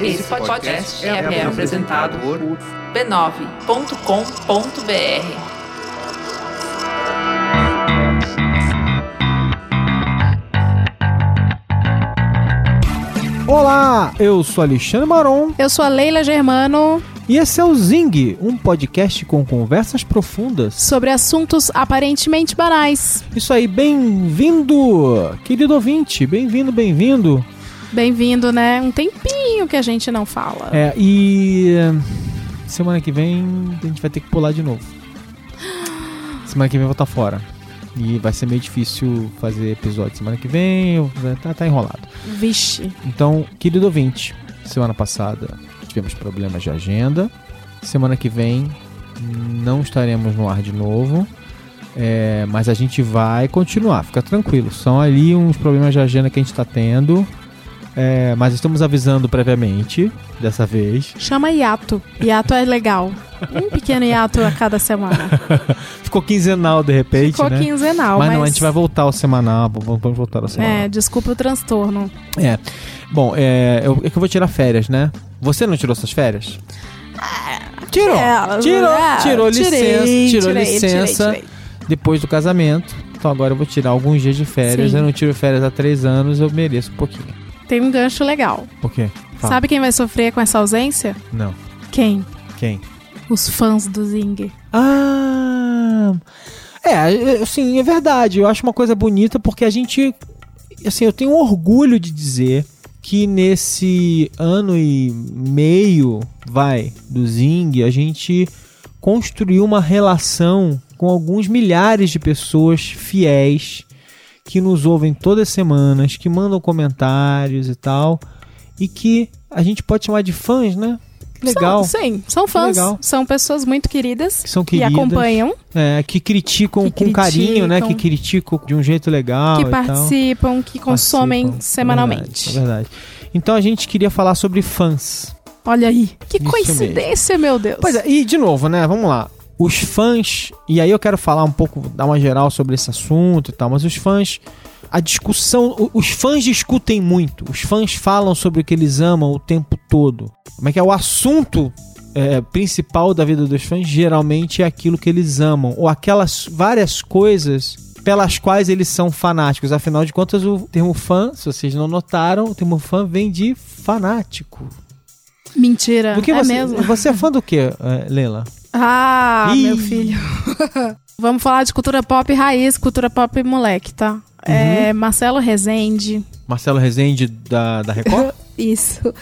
Esse podcast é, é apresentado por b9.com.br. Olá, eu sou Alexandre Maron Eu sou a Leila Germano, e esse é o Zing, um podcast com conversas profundas. sobre assuntos aparentemente banais. Isso aí, bem-vindo, querido ouvinte, bem-vindo, bem-vindo. Bem-vindo, né? Um tempinho que a gente não fala. É, e eh, semana que vem a gente vai ter que pular de novo. Semana que vem eu vou estar fora. E vai ser meio difícil fazer episódio semana que vem, tá, tá enrolado. Vixe. Então, querido ouvinte, semana passada tivemos problemas de agenda. Semana que vem não estaremos no ar de novo. É, mas a gente vai continuar, fica tranquilo. São ali uns problemas de agenda que a gente está tendo. É, mas estamos avisando previamente, dessa vez. Chama hiato. Hiato é legal. Um pequeno hiato a cada semana. Ficou quinzenal de repente, Ficou né? quinzenal, mas mas... não, a gente vai voltar ao semanal. Vamos voltar ao semanal. É, desculpa o transtorno. É. Bom, é, eu, é que eu vou tirar férias, né? Você não tirou suas férias? Tirou. É, tirou, é, tirou tirei, licença, tirou tirei, licença tirei, depois do casamento. Então agora eu vou tirar alguns dias de férias. Sim. Eu não tiro férias há três anos, eu mereço um pouquinho. Tem um gancho legal. Por quê? Fala. Sabe quem vai sofrer com essa ausência? Não. Quem? Quem? Os fãs do Zing. Ah. É, assim, é verdade. Eu acho uma coisa bonita porque a gente. Assim, eu tenho orgulho de dizer que nesse ano e meio, vai, do Zing, a gente construiu uma relação com alguns milhares de pessoas fiéis que nos ouvem todas as semanas, que mandam comentários e tal, e que a gente pode chamar de fãs, né? Legal. São, sim, são fãs. São pessoas muito queridas. Que são Que queridas. acompanham, É, que criticam Que com carinho, né? Que criticam. criticam de um jeito legal. que participam, que consomem Participam. semanalmente. É verdade, é verdade. Então a gente queria falar sobre fãs. Olha aí. Que Isso coincidência, meu Deus. Pois é, e de novo, né? Vamos lá. Os fãs, e aí eu quero falar um pouco, dar uma geral sobre esse assunto e tal, mas os fãs, a discussão, os fãs discutem muito, os fãs falam sobre o que eles amam o tempo todo. Como é que é o assunto é, principal da vida dos fãs? Geralmente é aquilo que eles amam, ou aquelas várias coisas pelas quais eles são fanáticos. Afinal de contas, o termo fã, se vocês não notaram, o termo fã vem de fanático. Mentira. Do que é você, mesmo? você é fã do que, Leila? Ah, Ih. meu filho. Vamos falar de cultura pop raiz, cultura pop moleque, tá? Uhum. É Marcelo Rezende. Marcelo Rezende da, da Record? Isso.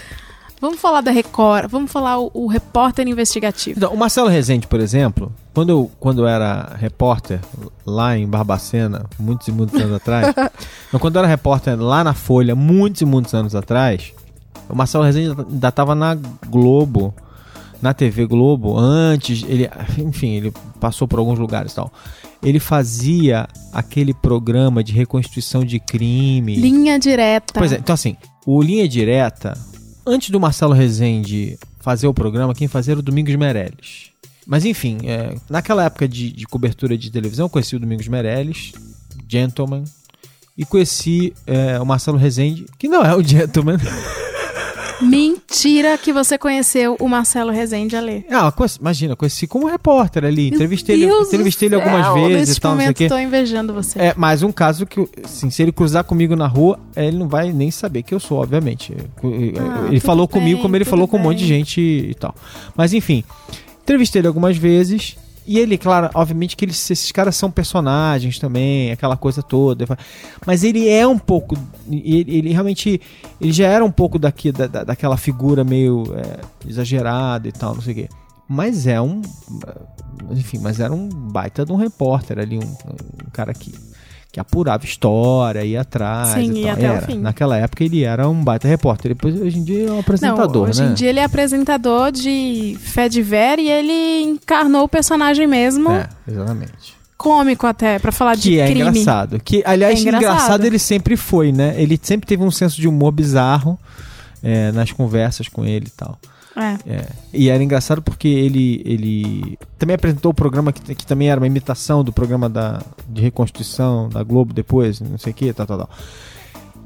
Vamos falar da Record. Vamos falar o, o repórter investigativo. Então, o Marcelo Rezende, por exemplo, quando eu, quando eu era repórter lá em Barbacena, muitos e muitos anos atrás, não, quando eu era repórter lá na Folha, muitos e muitos anos atrás, o Marcelo Rezende ainda estava na Globo, na TV Globo, antes, ele, enfim, ele passou por alguns lugares e tal. Ele fazia aquele programa de reconstituição de crime. Linha direta. Pois é, então assim, o Linha Direta, antes do Marcelo Rezende fazer o programa, quem fazia era o Domingos Meirelles. Mas enfim, é, naquela época de, de cobertura de televisão, eu conheci o Domingos Meirelles, Gentleman, e conheci é, o Marcelo Rezende, que não é o Gentleman. Mentira que você conheceu o Marcelo Rezende ali. ah, conheci- imagina, conheci como repórter ali, entrevistei ele, Meu Deus entrevistei ele algumas céu, vezes Neste e tal, momento tô invejando você. É, mas um caso que, assim, se ele cruzar comigo na rua, é, ele não vai nem saber que eu sou, obviamente. Ah, ele falou bem, comigo como ele falou com um monte de bem. gente e tal. Mas enfim, entrevistei ele algumas vezes. E ele, claro, obviamente que eles, esses caras são personagens também, aquela coisa toda. Mas ele é um pouco. Ele, ele realmente. Ele já era um pouco daqui, da, da- daquela figura meio é, exagerada e tal, não sei o quê. Mas é um. Enfim, mas era um baita de um repórter ali, um, um cara que, que apurava história, ia atrás. Sim, e ia tal. até o Era. fim. Naquela época ele era um baita repórter. Depois, hoje em dia, ele é um apresentador, Não, hoje né? em dia ele é apresentador de Fé de Ver e ele encarnou o personagem mesmo, É, exatamente. cômico até, pra falar de Que é crime. engraçado. Que, aliás, É engraçado. engraçado ele sempre foi, né? Ele sempre teve um senso de humor bizarro é, nas conversas com ele e tal. É. É. E era engraçado porque ele, ele também apresentou o programa que, que também era uma imitação do programa da, de reconstituição da Globo depois, não sei o que, tal, tal, tal.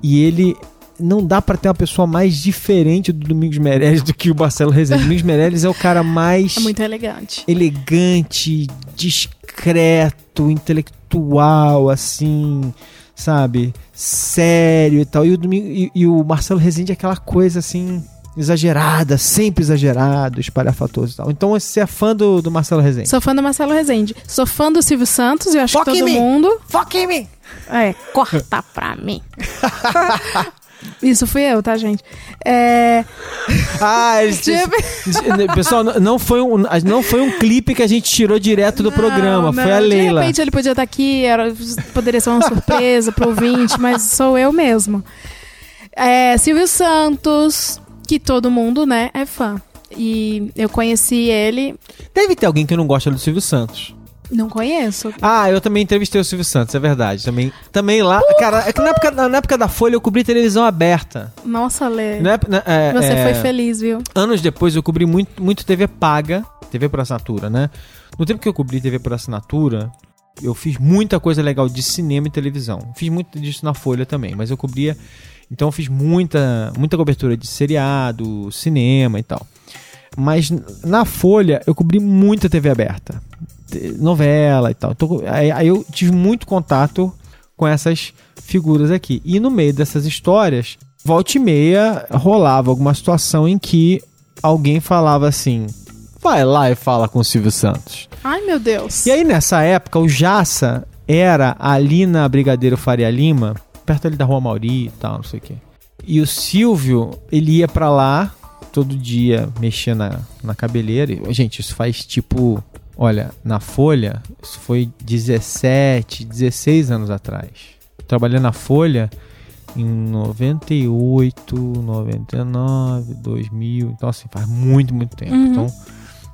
E ele não dá pra ter uma pessoa mais diferente do Domingos Meirelles do que o Marcelo Rezende. Domingos Meirelles é o cara mais É muito elegante. elegante, discreto, intelectual, assim, sabe? Sério e tal. E o, Domingo, e, e o Marcelo Rezende é aquela coisa assim. Exagerada, sempre exagerado, espalhafatoso e tal. Então você é fã do, do Marcelo Rezende. Sou fã do Marcelo Rezende. Sou fã do Silvio Santos e eu acho Foca que todo mundo. Foca em mim! É, corta pra mim. Isso fui eu, tá, gente? É. Ah, eles, Tipo- pessoal, não- não foi, um, não foi um clipe que a gente tirou direto do programa, Não, foi não. a Leila. De repente ele podia estar aqui, era, poderia ser uma surpresa pro ouvinte, mas sou eu mesmo. É, Silvio Santos, que todo mundo, né, é fã. E eu conheci ele, Deve ter alguém que não gosta do Silvio Santos. não conheço. Ah, eu também entrevistei o Silvio Santos, é verdade. Também, também lá. Cara, é que na época, na época da Folha eu cobri televisão aberta. Nossa, Lê. Na na- é, Você é, foi feliz, viu? Anos depois eu cobri muito, muito TV paga, TV por assinatura, né? No tempo que eu cobri TV por assinatura, eu fiz muita coisa legal de cinema e televisão. Fiz muito disso na Folha também, mas eu cobria. Então eu fiz muita, muita cobertura de seriado, cinema e tal. Mas na Folha eu cobri muita TV aberta, novela e tal. Então, aí, aí eu tive muito contato com essas figuras aqui. E no meio dessas histórias, volta e meia rolava alguma situação em que alguém falava assim: vai lá e fala com o Silvio Santos. Ai, meu Deus. E aí nessa época, o Jaça era ali na Brigadeiro Faria Lima, perto ali da Rua Mauri e tal, não sei o quê. E o Silvio, ele ia pra lá todo dia mexer na, na cabeleira. E, gente, isso faz tipo. Olha, na Folha, isso foi 17, 16 anos atrás. Trabalhei na Folha em 98, 99, 2000. Então, assim, faz muito, muito tempo. Uhum. Então,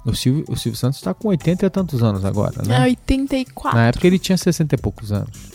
o Silvio, o Silvio Santos tá com 80 e tantos anos agora, É né? 84. Na época ele tinha 60 e poucos anos.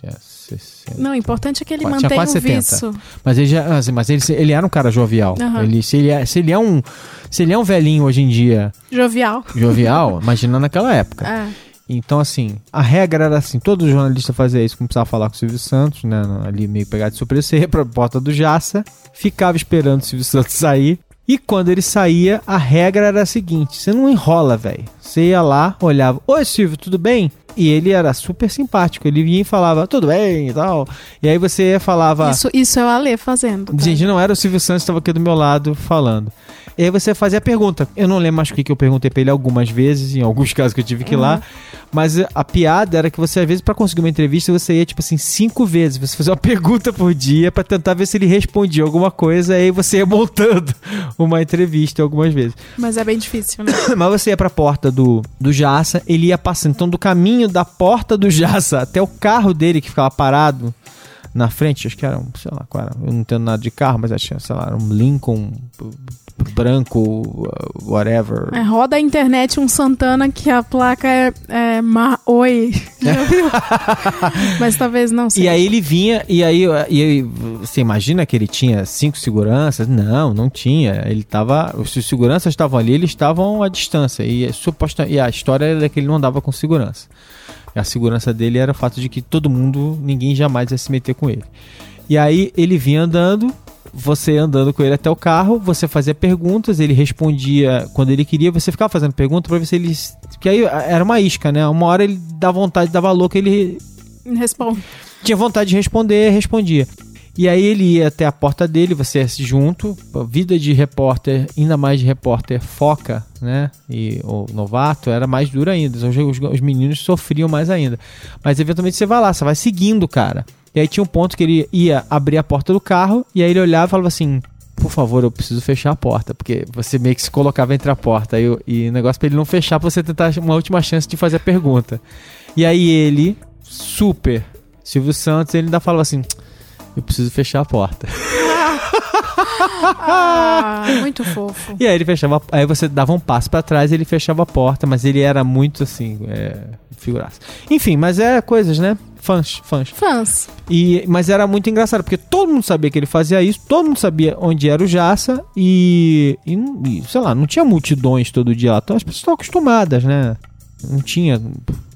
Tinha 60. Não, o importante é que ele Tinha mantém quase o 70. vício. Mas ele já, assim, mas ele, ele era um cara jovial. Aham. Ele, se, ele é, se ele é um se ele é um velhinho hoje em dia Jovial. jovial, imagina naquela época. É. Então, assim, a regra era assim: todo jornalista fazia isso, começava a falar com o Silvio Santos, né? Ali meio pegado de surpresa, você ia pra porta do Jaça, ficava esperando o Silvio Santos sair. E quando ele saía, a regra era a seguinte: você não enrola, velho. Você ia lá, olhava, oi Silvio, tudo bem? E ele era super simpático. Ele vinha e falava, tudo bem e tal. E aí você falava. Isso, isso é o Alê fazendo. tá? Gente, não era o Silvio Santos que estava aqui do meu lado falando. E aí você fazia a pergunta. Eu não lembro mais o que, que eu perguntei pra ele algumas vezes, em alguns casos que eu tive que ir lá. Mas a piada era que você, às vezes, pra conseguir uma entrevista, você ia, tipo assim, cinco vezes. Você fazia uma pergunta por dia pra tentar ver se ele respondia alguma coisa. E aí você ia montando uma entrevista algumas vezes. Mas é bem difícil, né? Mas você ia pra porta do, do Jaça, ele ia passando. Então, do caminho da porta do Jaça até o carro dele que ficava parado na frente, acho que era um, sei lá, qual era, eu não entendo nada de carro, mas acho que era, sei lá, era um Lincoln branco, uh, whatever. É, roda a internet um Santana que a placa é, é Ma Oi. Viu? Mas talvez não seja. E aí ele vinha, e aí, e aí você imagina que ele tinha cinco seguranças? Não, não tinha. Ele tava. Os seguranças estavam ali, eles estavam à distância. E, é suposta, e a história era que ele não andava com segurança. A segurança dele era o fato de que todo mundo, ninguém jamais ia se meter com ele. E aí ele vinha andando, você andando com ele até o carro, você fazia perguntas, ele respondia quando ele queria, você ficava fazendo pergunta pra ver se ele. Que aí era uma isca, né? Uma hora ele dava vontade, dava louco, ele Responde. tinha vontade de responder, respondia. E aí ele ia até a porta dele, você ia junto, a vida de repórter, ainda mais de repórter foca, né? E o novato era mais duro ainda. Os, os- os meninos sofriam mais ainda. Mas eventualmente você vai lá, você vai seguindo o cara. E aí tinha um ponto que ele ia abrir a porta do carro, e aí ele olhava e falava assim. Por favor, eu preciso fechar a porta, porque você meio que se colocava entre a porta e, e o negócio pra ele não fechar, pra você tentar uma última chance de fazer a pergunta. E aí ele, super Silvio Santos, ele ainda falava assim: Eu preciso fechar a porta. Ah, muito fofo. E aí ele fechava, aí você dava um passo pra trás e ele fechava a porta, mas ele era muito assim, é, figuraça. Enfim, mas é coisas, né? Fãs, fãs. Fãs. E, mas era muito engraçado, porque todo mundo sabia que ele fazia isso, todo mundo sabia onde era o Jaça e, e, e, sei lá, não tinha multidões todo dia lá, então as pessoas estão acostumadas, né? Não tinha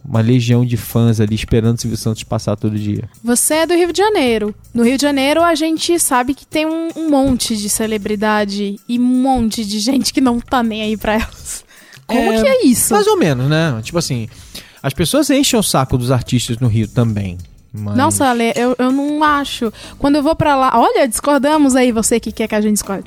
uma legião de fãs ali esperando o Silvio Santos passar todo dia. Você é do Rio de Janeiro. No Rio de Janeiro, a gente sabe que tem um, um monte de celebridade e um monte de gente que não tá nem aí pra elas. Como É, que é isso? Mais ou menos, né? Tipo assim, as pessoas enchem o saco dos artistas no Rio também. Mas... Nossa, Ale, eu, eu não acho. Quando eu vou pra lá. Olha, discordamos aí, você que quer que a gente discorde.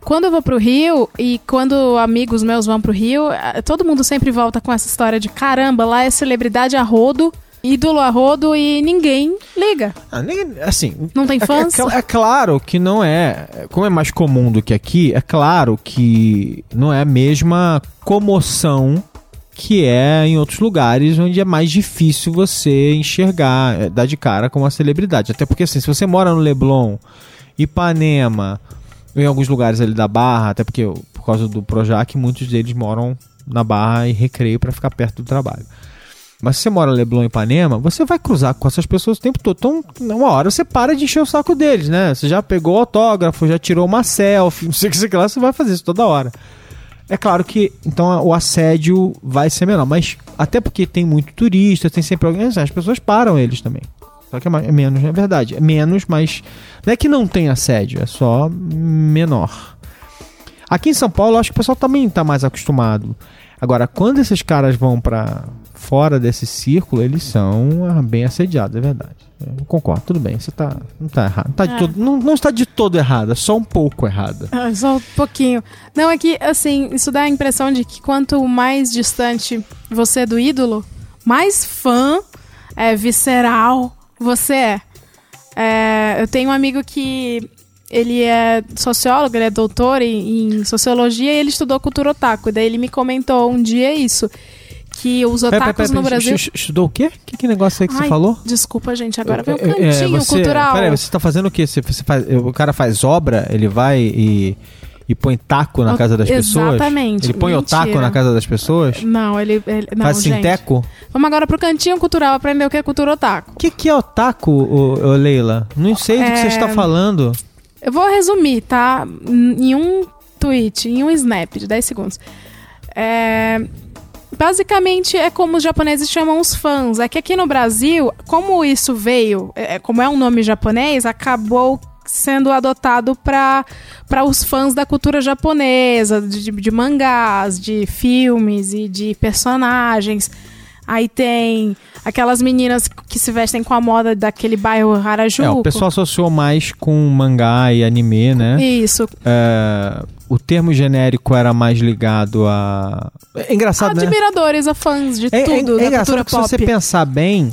Quando eu vou pro Rio e quando amigos meus vão pro Rio, eh, todo mundo sempre volta com essa história de caramba, lá é celebridade a rodo, ídolo a rodo e ninguém liga. Ah, assim, Não tem é- fãs? É, é claro que não é. Como é mais comum do que aqui, é claro que não é a mesma comoção que é em outros lugares onde é mais difícil você enxergar, é, dar de cara com uma celebridade. Até porque, assim, se você mora no Leblon, Ipanema, em alguns lugares ali da Barra, até porque por causa do Projac, muitos deles moram na Barra e recreio para ficar perto do trabalho. Mas se você mora Leblon e Ipanema, você vai cruzar com essas pessoas o tempo todo. Então, uma hora você para de encher o saco deles, né? Você já pegou autógrafo, já tirou uma selfie, não sei o que, sei lá, você vai fazer isso toda hora. É claro que, então, o assédio vai ser menor. Mas, até porque tem muito turista, tem sempre alguém, as pessoas param eles também. Só que é, mais- é menos, é verdade. É menos, mas não é que não tem assédio, é só menor. Aqui em São Paulo, acho que o pessoal também tá mais acostumado. Agora, quando esses caras vão pra fora desse círculo, eles são bem assediados, é verdade. Eu concordo, tudo bem, você tá, não tá errado. Não, tá de É. todo, não, não está de todo errada, só um pouco errada. Ah, Só um pouquinho. Não, é que, assim, isso dá a impressão de que quanto mais distante você é do ídolo, mais fã, é, visceral você é. É, Eu tenho um amigo que ele é sociólogo, ele é doutor em, em sociologia e ele estudou cultura otaku. E daí ele me comentou um dia isso, que os Pera, otakus pera, pera, no Brasil... estu- Estudou o quê? Que, que negócio aí que você Ai, falou? Desculpa, gente, agora vem o É, é, cantinho você- cultural. Peraí, você tá fazendo o quê? Você, você faz, o cara faz obra, ele vai e, e põe taco na casa das pessoas? exatamente, Ele põe o taco mentira. na casa das pessoas? Não, ele... ele não, faz gente. sinteco? Vamos agora pro cantinho cultural aprender o que é cultura otaku. O que, que é otaku, ô, ô, Leila? Não sei do que É, você está falando. Eu vou resumir, tá? Em um tweet, em um snap de 10 segundos. É, Basicamente é como os japoneses chamam os fãs. É que aqui no Brasil, como isso veio, é, como é um nome japonês, acabou sendo adotado para os fãs da cultura japonesa, de, de mangás, de filmes e de personagens. Aí tem aquelas meninas que se vestem com a moda daquele bairro Harajuku. É, o pessoal associou mais com mangá e anime, né? Isso, É, o termo genérico era mais ligado a. É engraçado, né? admiradores, a fãs de É, é- tudo é da engraçado cultura que se pop. você pensar bem,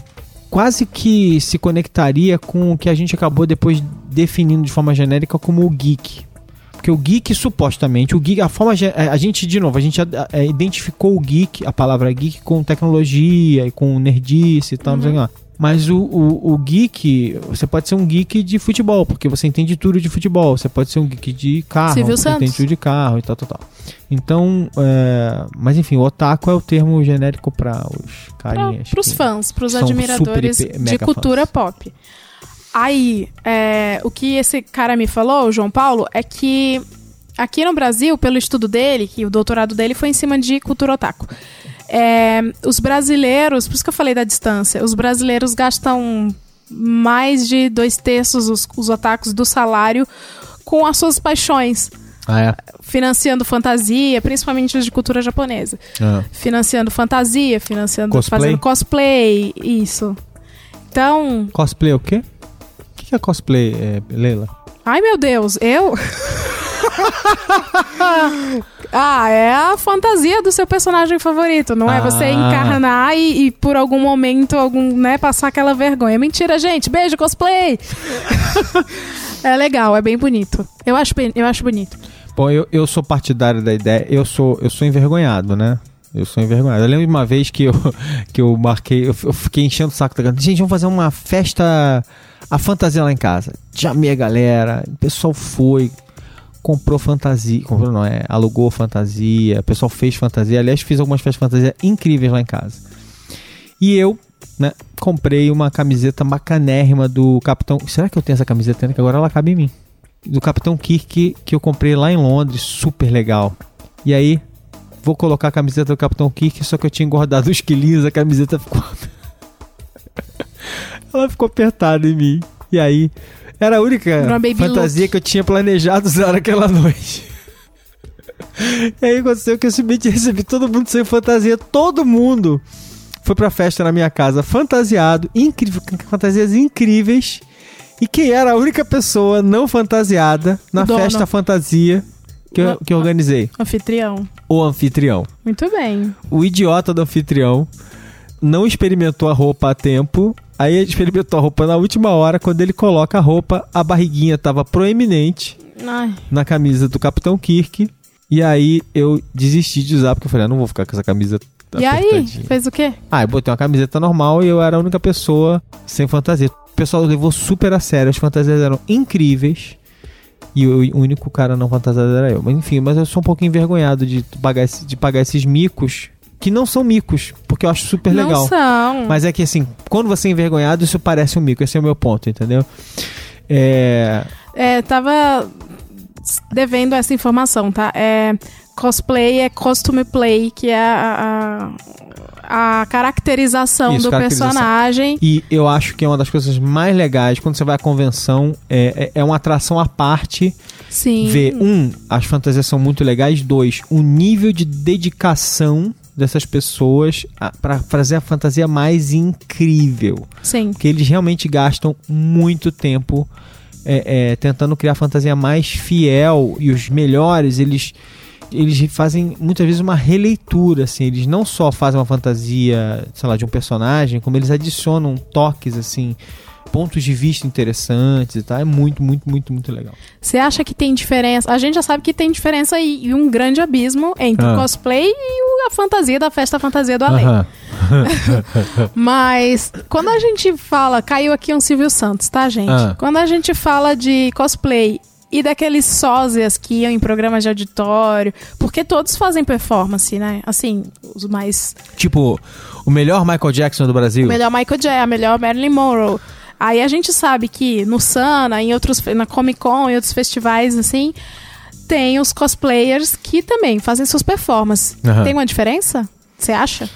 quase que se conectaria com o que a gente acabou depois definindo de forma genérica como o geek. Porque o geek, supostamente, o geek, a forma. ge- A gente, de novo, a gente é, identificou o geek, a palavra geek, com tecnologia e com nerdice e tal, não sei lá. Mas o, o, o geek, você pode ser um geek de futebol, porque você entende tudo de futebol. Você pode ser um geek de carro, Silvio você Santos. entende tudo de carro e tal, tal, tal. Então, é, mas enfim, o otaku é o termo genérico para os carinhas. Para os fãs, para os admiradores super, de cultura fãs. pop. Aí, é, o que esse cara me falou, o João Paulo, é que aqui no Brasil, pelo estudo dele, que o doutorado dele foi em cima de cultura otaku. é, os brasileiros, por isso que eu falei da distância, os brasileiros gastam mais de dois terços os, os otakus do salário com as suas paixões, Ah, é? financiando fantasia, principalmente os de cultura japonesa Ah. financiando fantasia, financiando Cosplay? fazendo cosplay, isso. Então, Cosplay o quê? O que é cosplay, é, Leila? ai meu Deus, eu Ah, é a fantasia do seu personagem favorito, não é você Ah. encarnar e, e por algum momento algum, né, passar aquela vergonha. Mentira, gente. Beijo cosplay. é legal, é bem bonito. Eu acho eu acho bonito. Bom, eu, eu sou partidário da ideia, eu sou, eu sou envergonhado, né? Eu sou envergonhado. Eu lembro de uma vez que eu, que eu marquei, eu, eu fiquei enchendo o saco da. Gente, vamos fazer uma festa, a fantasia lá em casa. Chamei a galera, o pessoal foi, comprou fantasia, comprou não, é, alugou fantasia, o pessoal fez fantasia. Aliás, fiz algumas festas de fantasia incríveis lá em casa. E eu, né, comprei uma camiseta bacanérrima do Capitão. Será que eu tenho essa camiseta? Que agora ela cabe em mim. Do Capitão Kirk que eu comprei lá em Londres, super legal. E aí, vou colocar a camiseta do Capitão Kirk, só que eu tinha engordado os quilinhos, a camiseta ficou. Ela ficou apertada em mim. E aí, era a única fantasia look. que eu tinha planejado usar naquela noite. E aí aconteceu que eu simplesmente recebi todo mundo sem fantasia, todo mundo foi pra festa na minha casa fantasiado, incrível, fantasias incríveis. E quem era a única pessoa não fantasiada na dono. festa fantasia que eu, que eu organizei? Anfitrião. O anfitrião. Muito bem. O idiota do anfitrião não experimentou a roupa a tempo. Aí experimentou a roupa na última hora. Quando ele coloca a roupa, a barriguinha tava proeminente Ai, na camisa do Capitão Kirk. E aí eu desisti de usar, porque eu falei, ah, não vou ficar com essa camisa E aí, fez o quê? Ah, eu botei uma camiseta normal e eu era a única pessoa sem fantasia. O pessoal levou super a sério, as fantasias eram incríveis. E eu- o único cara não fantasiado era eu. Mas enfim, mas eu sou um pouco envergonhado de pagar, esse- de pagar esses micos, que não são micos, porque eu acho super Não legal. são. Mas é que assim, quando você é envergonhado, isso parece um mico. Esse é o meu ponto, entendeu? É. É, tava devendo essa informação, tá? É, cosplay é costume play, que é a, a, a caracterização Isso, do caracterização. personagem. E eu acho que é uma das coisas mais legais quando você vai à convenção. É, é, é uma atração à parte Sim. ver, um, as fantasias são muito legais, dois, o nível de dedicação dessas pessoas para fazer a fantasia mais incrível. Sim. Porque eles realmente gastam muito tempo é, é, tentando criar a fantasia mais fiel e os melhores, eles eles fazem muitas vezes uma releitura, assim, eles não só fazem uma fantasia, sei lá, de um personagem, como eles adicionam toques, assim, pontos de vista interessantes e tal. É muito, muito, muito, muito legal. Você acha que tem diferença? A gente já sabe que tem diferença e, e um grande abismo entre Ah. o cosplay e a fantasia da festa fantasia do além. Mas quando a gente fala, caiu aqui um Silvio Santos, tá, gente? Ah. Quando a gente fala de cosplay e daqueles sósias que iam em programas de auditório, porque todos fazem performance, né? Assim, os mais. Tipo, o melhor Michael Jackson do Brasil. O melhor Michael Jackson, a melhor Marilyn Monroe. Aí a gente sabe que no Sana, em outros, na Comic Con, em outros festivais, assim, tem os cosplayers que também fazem suas performances. Aham. Tem uma diferença? Você acha?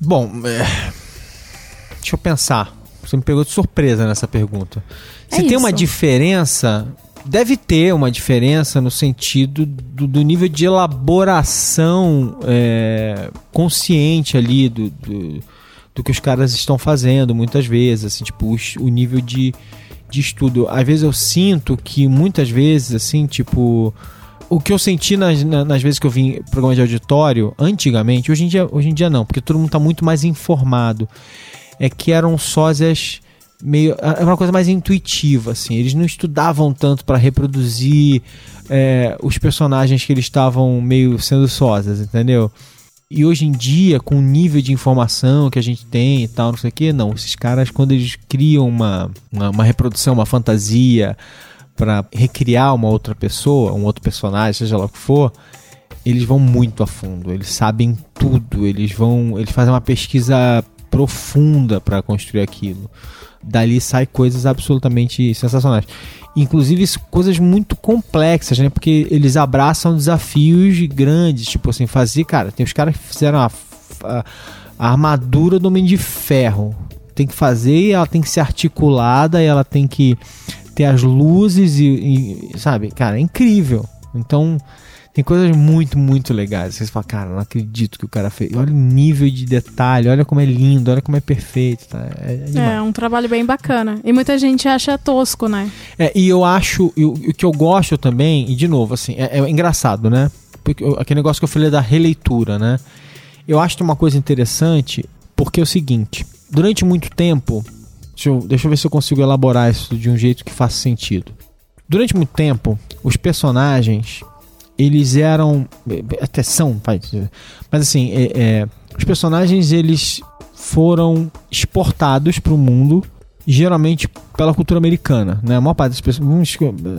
Bom, é, deixa eu pensar. Você me pegou de surpresa nessa pergunta. É Se tem uma isso. diferença, deve ter uma diferença no sentido do, do nível de elaboração é, consciente ali do, do, do que os caras estão fazendo, muitas vezes, assim, tipo, o, o nível de, de estudo. Às vezes eu sinto que muitas vezes, assim, tipo. O que eu senti nas, na- nas vezes que eu vim programa de auditório, antigamente, hoje em dia, hoje em dia não, porque todo mundo está muito mais informado, é que eram sósias meio. É uma coisa mais intuitiva, assim. Eles não estudavam tanto para reproduzir é, os personagens que eles estavam meio sendo sósias, entendeu? E hoje em dia, com o nível de informação que a gente tem e tal, não sei o que, não. Esses caras, quando eles criam uma, uma, uma reprodução, uma fantasia para recriar uma outra pessoa, um outro personagem, seja lá o que for, eles vão muito a fundo. Eles sabem tudo. Eles vão, eles fazem uma pesquisa profunda para construir aquilo. Dali sai coisas absolutamente sensacionais. Inclusive coisas muito complexas, né? Porque eles abraçam desafios grandes, tipo assim, fazer, cara, tem os caras que fizeram a, a- a armadura do Homem de Ferro. Tem que fazer, ela tem que ser articulada, e ela tem que ter as luzes e, e, sabe, cara, é incrível. Então, tem coisas muito, muito legais. Você fala, cara, não acredito que o cara fez. Olha o nível de detalhe, olha como é lindo, olha como é perfeito. Tá? É, é. É um trabalho bem bacana. E muita gente acha tosco, né? É, e eu acho, o que eu gosto também, e de novo, assim, é, é engraçado, né? Porque eu- aquele negócio que eu falei da releitura, né? Eu acho uma coisa interessante, porque é o seguinte: durante muito tempo, deixa eu, deixa eu ver se eu consigo elaborar isso de um jeito que faça sentido. Durante muito tempo, os personagens, eles eram. Até são, vai mas assim, é- é, os personagens, eles foram exportados para o mundo geralmente pela cultura americana, né? A maior parte das pessoas,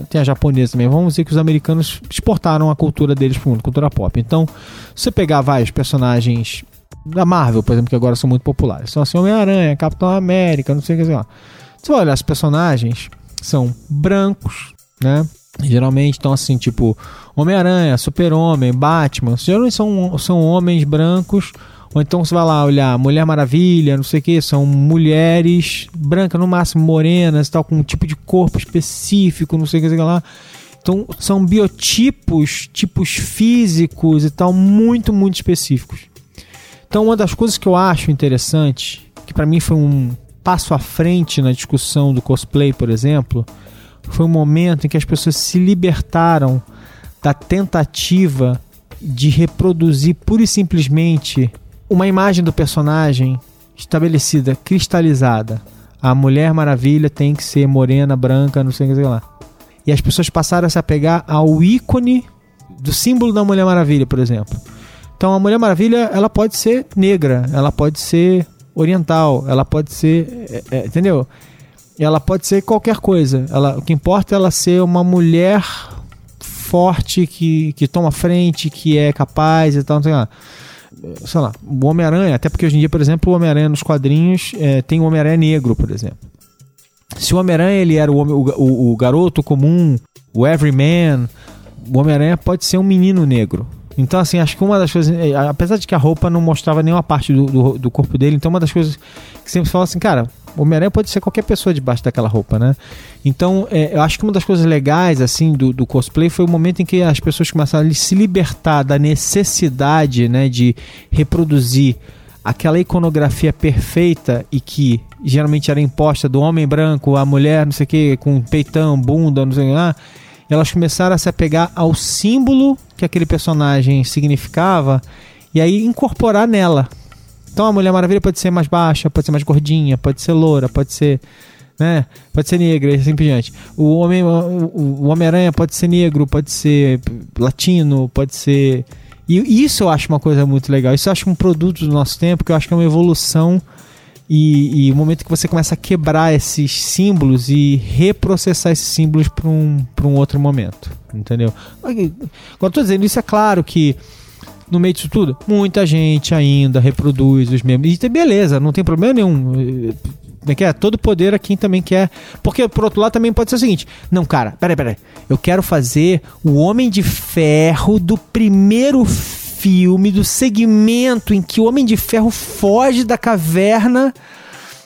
tem a japonesa também, vamos dizer que os americanos exportaram a cultura deles para o mundo, cultura pop. Então, se você pegar vários personagens da Marvel, por exemplo, que agora são muito populares, são assim, Homem-Aranha, Capitão América, não sei o que, lá. Você vai olhar os personagens, são brancos, né? Geralmente, então assim, tipo, Homem-Aranha, Super-Homem, Batman, geralmente são, são homens brancos, ou então você vai lá olhar Mulher Maravilha, não sei o que, são mulheres brancas, no máximo morenas, tal, com um tipo de corpo específico, não sei o que, lá. Então são biotipos, tipos físicos e tal, muito, muito específicos. Então uma das coisas que eu acho interessante, que para mim foi um passo à frente na discussão do cosplay, por exemplo, foi um momento em que as pessoas se libertaram da tentativa de reproduzir pura e simplesmente uma imagem do personagem estabelecida, cristalizada. A Mulher Maravilha tem que ser morena, branca, não sei o que lá. E as pessoas passaram a se apegar ao ícone do símbolo da Mulher Maravilha, por exemplo. Então a Mulher Maravilha, ela pode ser negra, ela pode ser oriental, ela pode ser, é, é, entendeu? Ela pode ser qualquer coisa. Ela, o que importa é ela ser uma mulher forte que, que toma frente, que é capaz e tal, sei lá. Sei lá, o Homem-Aranha, até porque hoje em dia, por exemplo, o Homem-Aranha nos quadrinhos é, tem o Homem-Aranha negro, por exemplo. Se o Homem-Aranha ele era o, o, o garoto comum, o everyman, o Homem-Aranha pode ser um menino negro. Então, assim, acho que uma das coisas. É, apesar de que a roupa não mostrava nenhuma parte do, do, do corpo dele, então uma das coisas que sempre fala assim, cara, o Homem-Aranha pode ser qualquer pessoa debaixo daquela roupa, né? Então, é, eu acho que uma das coisas legais, assim, do, do, cosplay foi o momento em que as pessoas começaram a se libertar da necessidade, né, de reproduzir aquela iconografia perfeita e que geralmente era imposta do homem branco, a mulher, não sei o que, com peitão, bunda, não sei lá elas começaram a se apegar ao símbolo que aquele personagem significava e aí incorporar nela. Então a Mulher Maravilha pode ser mais baixa, pode ser mais gordinha, pode ser loura, pode ser. Né? Pode ser negra e assim por diante. O Homem, o, Homem-Aranha pode ser negro, pode ser latino, pode ser. E isso eu acho uma coisa muito legal. Isso eu acho um produto do nosso tempo, que eu acho que é uma evolução e, e, o momento que você começa a quebrar esses símbolos e reprocessar esses símbolos para um, um outro momento. Entendeu? Eu tô dizendo isso, é claro que no meio disso tudo, muita gente ainda reproduz os mesmos. E beleza, não tem problema nenhum. Como é que é? Todo poder a quem também quer. Porque, por outro lado, também pode ser o seguinte: não, cara, peraí, peraí. Eu quero fazer o Homem de Ferro do primeiro filme do segmento em que o Homem de Ferro foge da caverna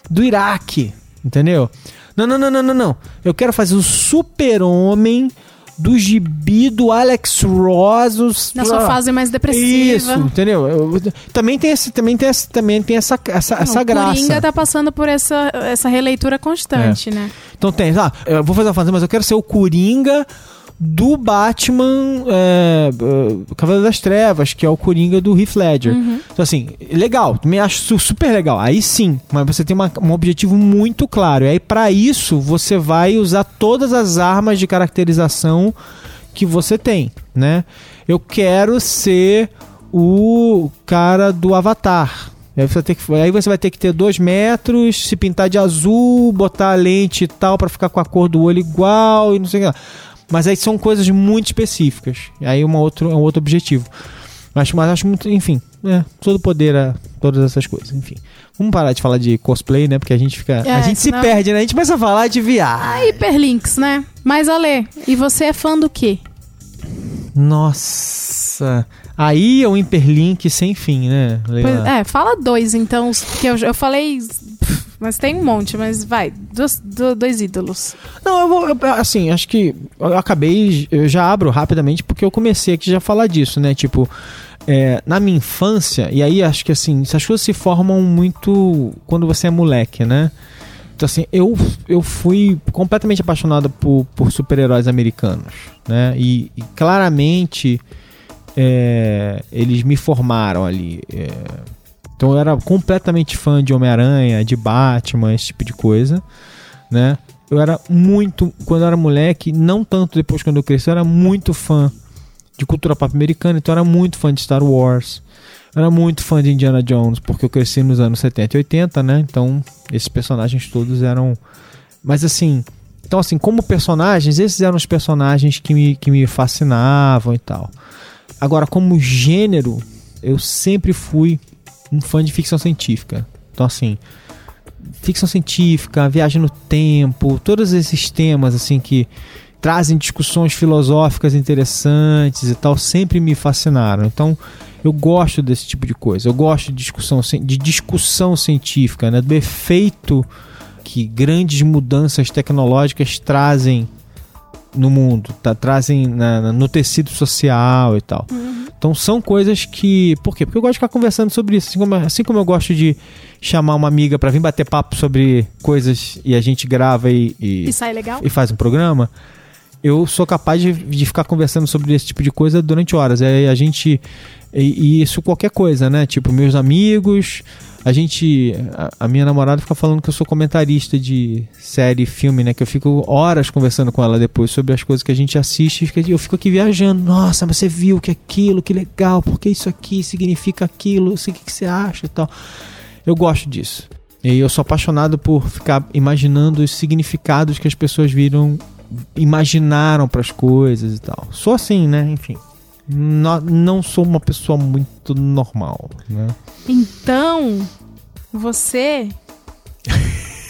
do Iraque, entendeu? Não, não, não, não, não, não. Eu quero fazer o Super-Homem do gibi do Alex Ross. Na sua fase mais depressiva. Isso, entendeu? Eu, também tem esse, também tem esse, também tem essa essa, não, essa graça. O Coringa tá passando por essa, essa releitura constante, é. né? Então tem, ah, eu vou fazer uma fantasia, mas eu quero ser o Coringa do Batman é, uh, Cavaleiro das Trevas, que é o Coringa do Heath Ledger. Uhum. Então, assim, legal, me acho super legal. Aí sim, mas você tem uma, um objetivo muito claro. E aí, para isso, você vai usar todas as armas de caracterização que você tem, né? Eu quero ser o cara do Avatar. Aí você, que, aí você, vai ter que ter dois metros, se pintar de azul, botar a lente e tal para ficar com a cor do olho igual e não sei o que. Mas aí são coisas muito específicas. Aí uma outro, é um outro objetivo. Mas, mas acho muito, enfim, é, todo poder a todas essas coisas, enfim. Vamos parar de falar de cosplay, né? Porque a gente fica. É, a gente senão... se perde, né? A gente começa a falar de VR. Ah, hiperlinks, né? Mas Ale, e você é fã do quê? Nossa. Aí é um hiperlink sem fim, né? Pois, é, fala dois, então. Que eu, eu falei mas tem um monte, mas vai, dois, dois ídolos. Não, eu vou, eu, assim, acho que eu acabei, eu já abro rapidamente porque eu comecei aqui já a falar disso, né? Tipo, é, na minha infância, e aí acho que assim, essas coisas se formam muito quando você é moleque, né? Então, assim, eu, eu fui completamente apaixonado por, por super-heróis americanos, né? E, e claramente é, eles me formaram ali. É, então eu era completamente fã de Homem-Aranha, de Batman, esse tipo de coisa, né? Eu era muito, quando eu era moleque, não tanto depois quando eu cresci, eu era muito fã de cultura pop americana, então eu era muito fã de Star Wars. Eu era muito fã de Indiana Jones, porque eu cresci nos anos 70 e 80, né? Então, esses personagens todos eram mas assim, então assim, como personagens, esses eram os personagens que me, que me fascinavam e tal. Agora, como gênero, eu sempre fui um fã de ficção científica. Então, assim, ficção científica, viagem no tempo, todos esses temas, assim, que trazem discussões filosóficas interessantes e tal, sempre me fascinaram. Então, eu gosto desse tipo de coisa. Eu gosto de discussão, de discussão científica, né? do efeito que grandes mudanças tecnológicas trazem no mundo, tá? trazem na, no tecido social e tal. Uhum. Então são coisas que. Por quê? Porque eu gosto de ficar conversando sobre isso. Assim como, assim como eu gosto de chamar uma amiga para vir bater papo sobre coisas e a gente grava e. E, e sai legal? E faz um programa eu sou capaz de, de ficar conversando sobre esse tipo de coisa durante horas. É, a gente. E, e, isso qualquer coisa, né? Tipo, meus amigos. A gente. A, a, minha namorada fica falando que eu sou comentarista de série, filme, né? Que eu fico horas conversando com ela depois sobre as coisas que a gente assiste. E eu fico aqui viajando. Nossa, mas você viu que aquilo, que legal, porque isso aqui significa aquilo, o que, que você acha e tal. Eu gosto disso. E eu sou apaixonado por ficar imaginando os significados que as pessoas viram imaginaram para as coisas e tal. Sou assim, né? Enfim. Não, não sou uma pessoa muito normal, né? Então, você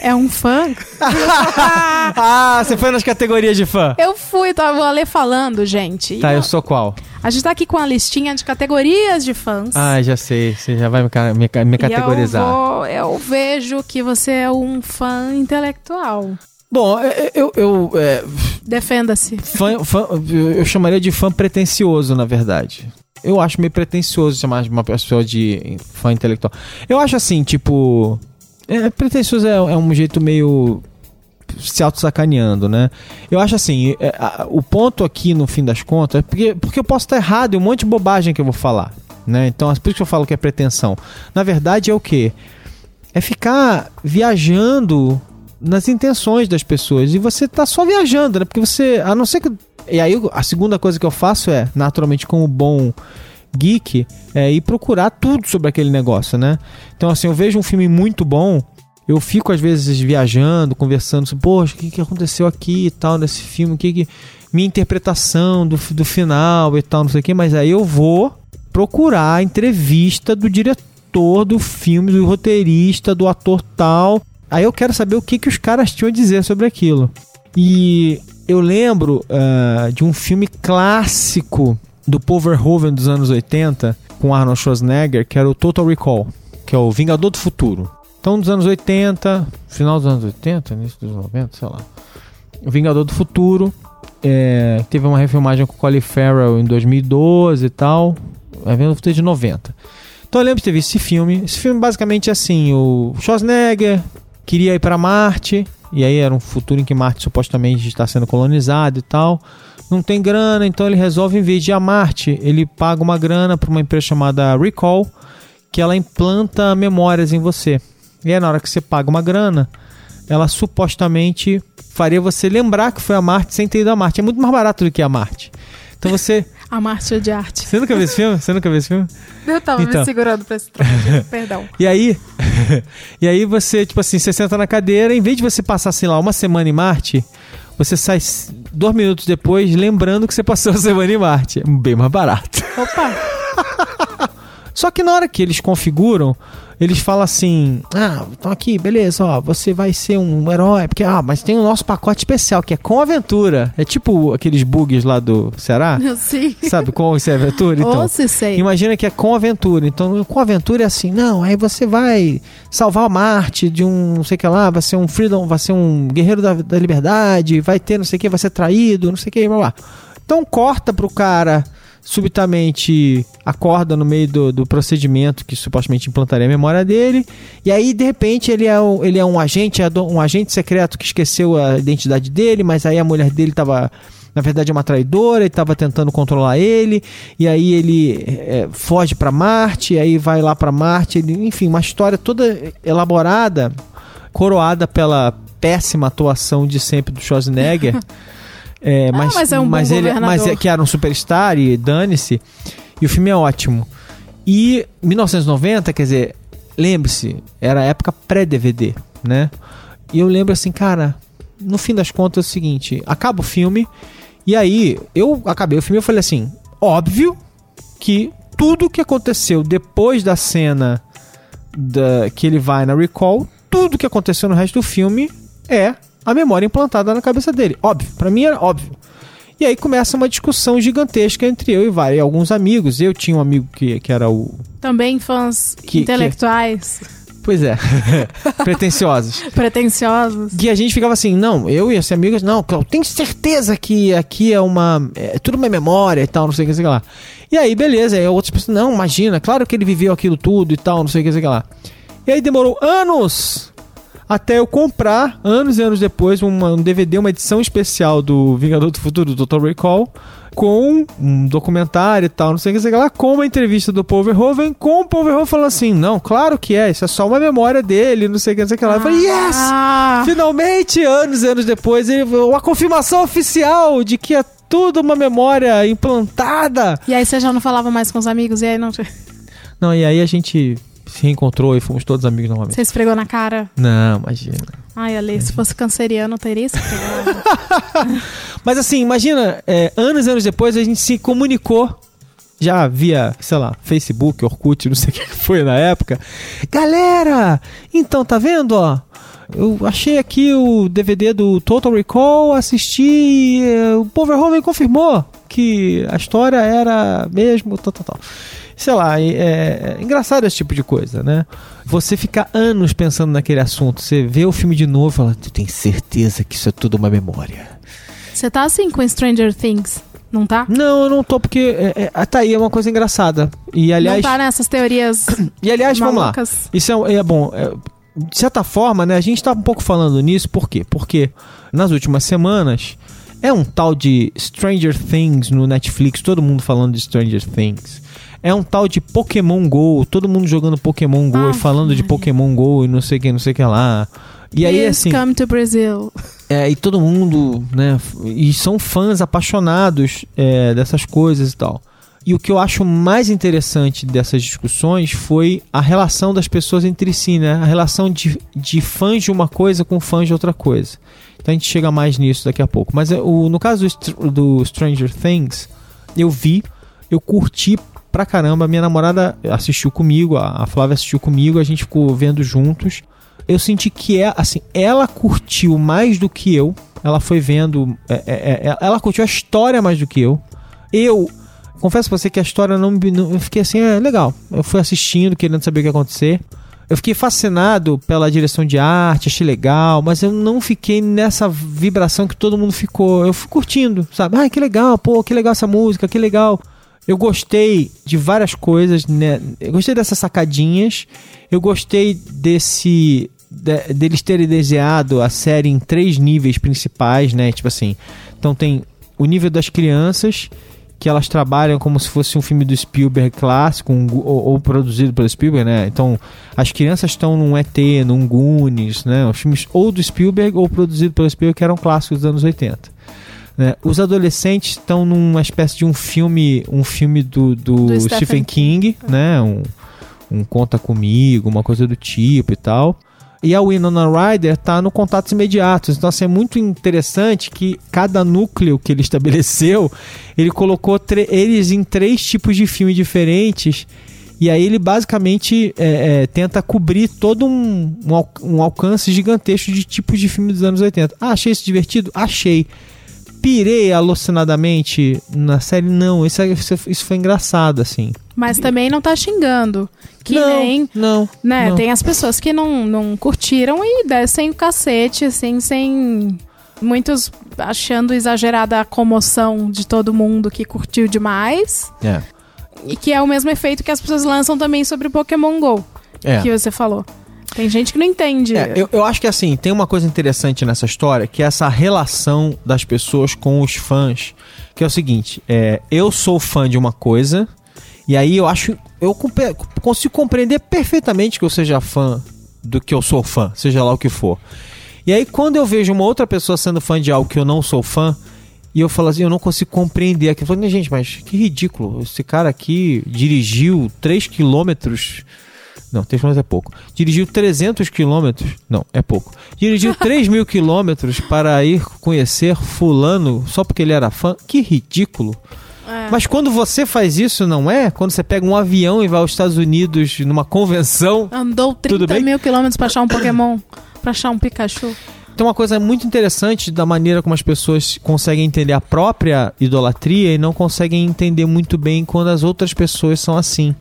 é um fã? ah, você foi nas categorias de fã? Eu fui, tava o Ale falando, gente. Tá, eu, eu sou qual? A gente tá aqui com a listinha de categorias de fãs. Ah, já sei. Você já vai me, me, me categorizar. Eu, vou, eu vejo que você é um fã intelectual. Bom, é, é, eu. eu é, Defenda-se. Eu chamaria de fã pretencioso, na verdade. Eu acho meio pretencioso chamar de uma pessoa de fã intelectual. Eu acho assim, tipo. É, pretencioso é, é um jeito meio se auto-sacaneando, né? Eu acho assim, é, a, o ponto aqui, no fim das contas, é porque, porque eu posso estar errado em um monte de bobagem que eu vou falar, né? Então, é por isso que eu falo que é pretensão. Na verdade, é o quê? É ficar viajando nas intenções das pessoas. E você tá só viajando, né? Porque você, a não ser que. E aí a segunda coisa que eu faço é, naturalmente, como bom geek, é ir procurar tudo sobre aquele negócio, né? Então, assim, eu vejo um filme muito bom. Eu fico às vezes viajando, conversando sobre, poxa, o que, que aconteceu aqui e tal nesse filme, o que, que minha interpretação do, do final e tal, não sei o que, mas aí eu vou procurar a entrevista do diretor do filme, do roteirista, do ator tal, Aí eu quero saber o que, que os caras tinham a dizer sobre aquilo. E eu lembro uh, de um filme clássico do Paul Verhoeven dos anos 80, com Arnold Schwarzenegger, que era o Total Recall, que é o Vingador do Futuro. Então, dos anos 80, final dos anos 80, início dos 90, sei lá. O Vingador do Futuro. É, teve uma refilmagem com o Colin Farrell em 2012 e tal. É Vingador do Futuro de 90. Então eu lembro de ter visto esse filme. Esse filme basicamente é assim: o Schwarzenegger queria ir para Marte, e aí era um futuro em que Marte supostamente está sendo colonizado e tal. Não tem grana, então ele resolve, em vez de ir a Marte, ele paga uma grana para uma empresa chamada Recall, que ela implanta memórias em você. E aí, na hora que você paga uma grana, ela supostamente faria você lembrar que foi a Marte sem ter ido a Marte. É muito mais barato do que a Marte. Então você a Marcha de Arte. Você nunca viu esse filme? Você nunca viu esse filme? Eu tava então. me segurando pra esse trocadilho, perdão. E aí, e aí você, tipo assim, você senta na cadeira, em vez de você passar, sei lá, uma semana em Marte, você sai dois minutos depois lembrando que você passou a semana em Marte. Bem mais barato. Opa! Só que na hora que eles configuram, eles falam assim: Ah, então aqui, beleza, ó, você vai ser um herói, porque, ah, mas tem o nosso pacote especial, que é com aventura. É tipo aqueles bugs lá do Ceará. Sim. Sabe, com e aventura? Então, oh, se sei. Imagina que é com aventura. Então, com aventura é assim, não, aí você vai salvar Marte de um, não sei o que lá, vai ser um freedom, vai ser um guerreiro da, da liberdade, vai ter não sei o que, vai ser traído, não sei o que, blá blá. Então corta pro cara subitamente acorda no meio do, do procedimento que supostamente implantaria a memória dele, e aí de repente ele é um, ele é um agente, um agente secreto que esqueceu a identidade dele, mas aí a mulher dele estava na verdade é uma traidora, e estava tentando controlar ele, e aí ele é, foge para Marte, aí vai lá para Marte, ele, enfim, uma história toda elaborada, coroada pela péssima atuação de sempre do Schwarzenegger. É, mas, ah, mas, é um mas ele, mas é, que era um superstar e dane-se. E o filme é ótimo. E 1990, quer dizer, lembre-se, era a época pré-DVD, né? E eu lembro assim, cara, no fim das contas é o seguinte, acaba o filme e aí eu acabei o filme e falei assim, óbvio que tudo que aconteceu depois da cena da, que ele vai na recall, tudo que aconteceu no resto do filme é a memória implantada na cabeça dele. Óbvio, para mim era óbvio. E aí começa uma discussão gigantesca entre eu e vários, alguns amigos. Eu tinha um amigo que, que era o. Também fãs Que- intelectuais, Pois é, pretensiosos. pretensiosos. Que a gente ficava assim, não, eu e esse amigo, não, eu tenho certeza que aqui é uma. É tudo uma memória e tal, não sei o que, sei lá. E aí, beleza, aí outras pessoas, não, imagina, claro que ele viveu aquilo tudo e tal, não sei o que, sei lá. E aí demorou anos até eu comprar, anos e anos depois, uma- um DVD, uma edição especial do Vingador do Futuro, do Dr. Recall, com um documentário e tal, não sei o que, sei lá, com uma entrevista do Paul Verhoeven, com o Paul Verhoeven falando assim, não, claro que é, isso é só uma memória dele, não sei o que, não sei o que lá. Eu falei, yes! Ah, Finalmente, anos e anos depois, ele- uma confirmação oficial de que é tudo uma memória implantada. E aí você já não falava mais com os amigos, e aí não. Não, e aí a gente se reencontrou e fomos todos amigos novamente. esfregou na cara. Não, imagina. Ai, Ale, se fosse canceriano, teria esfregado. Mas assim, imagina, é, anos e anos depois a gente se comunicou. Já via, sei lá, Facebook, Orkut, não sei o que foi na época. Galera, então tá vendo, ó? Eu achei aqui o DVD do Total Recall, assisti e eh, o Paul Verhoeven confirmou que a história era mesmo, tal, tal, tal. Sei lá, é, é engraçado esse tipo de coisa, né? Você fica anos pensando naquele assunto, você vê o filme de novo e fala, tu tem certeza que isso é tudo uma memória. Você tá assim com Stranger Things, não tá? Não, eu não tô, porque é, é, tá aí, é uma coisa engraçada. E aliás, não tá nessas teorias e, aliás vamos lá. malucas. Isso é, é bom. é, de certa forma, né, a gente tá um pouco falando nisso, por quê? Porque nas últimas semanas é um tal de Stranger Things no Netflix, todo mundo falando de Stranger Things. É um tal de Pokémon GO, todo mundo jogando Pokémon GO Ah, e falando de. Pokémon GO e não sei o que, não sei o que lá. E aí, assim. come to Brazil. É, e todo mundo, né? E são fãs apaixonados é, dessas coisas e tal. E o que eu acho mais interessante dessas discussões foi a relação das pessoas entre si, né? A relação de, de fãs de uma coisa com fãs de outra coisa. Então a gente chega mais nisso daqui a pouco. Mas é, o, no caso do, do Stranger Things, eu vi, eu curti pra caramba. Minha namorada assistiu comigo, a a Flávia assistiu comigo, a gente ficou vendo juntos eu senti que é assim, ela curtiu mais do que eu. Ela foi vendo, é, é, é, ela curtiu a história mais do que eu. Eu confesso pra você que a história não, me- não eu fiquei assim, é legal. Eu fui assistindo, querendo saber o que ia acontecer. Eu fiquei fascinado pela direção de arte, achei legal, mas eu não fiquei nessa vibração que todo mundo ficou. Eu fui curtindo, sabe? Ai, que legal, pô, que legal essa música, que legal. Eu gostei de várias coisas, né? Eu gostei dessas sacadinhas. Eu gostei desse. de- deles terem desenhado a série em três níveis principais, né? Tipo assim. Então tem o nível das crianças, que elas trabalham como se fosse um filme do Spielberg clássico, um ou, ou produzido pelo Spielberg, né? Então, as crianças estão num ET, num Goonies, né? Os filmes ou do Spielberg ou produzido pelo Spielberg, que eram clássicos dos anos 80. né? Os adolescentes estão numa espécie de um filme, um filme do, do, Do Stephen, Stephen King, né? Um, um Conta Comigo, uma coisa do tipo e tal. E a Winona Ryder tá no Contatos Imediatos. Então, assim, é muito interessante que cada núcleo que ele estabeleceu, ele colocou eles em três tipos de filme diferentes. E aí ele basicamente é, é, tenta cobrir todo um, um alcance gigantesco de tipos de filme dos anos 80. Ah, achei isso divertido? Achei. Pirei alucinadamente na série? Não, isso, é- isso, isso foi engraçado, assim. Mas também não tá xingando. Que não, nem. não, Né, não. tem as pessoas que não, não curtiram e descem o cacete, assim, sem. Muitos achando exagerada a comoção de todo mundo que curtiu demais. É. E que é o mesmo efeito que as pessoas lançam também sobre o Pokémon GO, É. que você falou. Tem gente que não entende. É, eu, eu acho que assim, tem uma coisa interessante nessa história, que é essa relação das pessoas com os fãs. Que é o seguinte, é, eu sou fã de uma coisa, e aí eu acho. Eu consigo compreender perfeitamente que eu seja fã do que eu sou fã, seja lá o que for. E aí, quando eu vejo uma outra pessoa sendo fã de algo que eu não sou fã, e eu falo assim, eu não consigo compreender aquilo. Eu falo, gente, mas que ridículo. Esse cara aqui dirigiu 3 quilômetros. Não, 3 quilômetros é pouco. Dirigiu 300 quilômetros. Não, é pouco. Dirigiu 3 mil quilômetros para ir conhecer Fulano só porque ele era fã. Que ridículo. É. Mas quando você faz isso, não é? Quando você pega um avião e vai aos Estados Unidos numa convenção. Andou Tudo 30 bem? mil quilômetros pra achar um Pokémon, pra achar um Pikachu. tem uma coisa muito interessante da maneira como as pessoas conseguem entender a própria idolatria e não conseguem entender muito bem quando as outras pessoas são assim.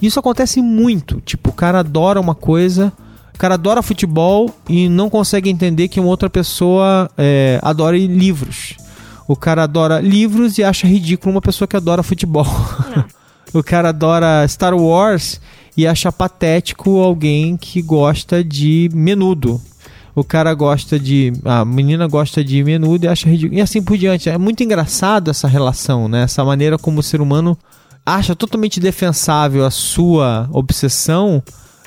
Isso acontece muito. Tipo, o cara adora uma coisa, o cara adora futebol e não consegue entender que uma outra pessoa é, adora livros. O cara adora livros e acha ridículo uma pessoa que adora futebol. o cara adora Star Wars e acha patético alguém que gosta de menudo. O cara gosta de. A menina gosta de menudo e acha ridículo. E assim por diante. É muito engraçado essa relação, né? Essa maneira como o ser humano acha totalmente defensável a sua obsessão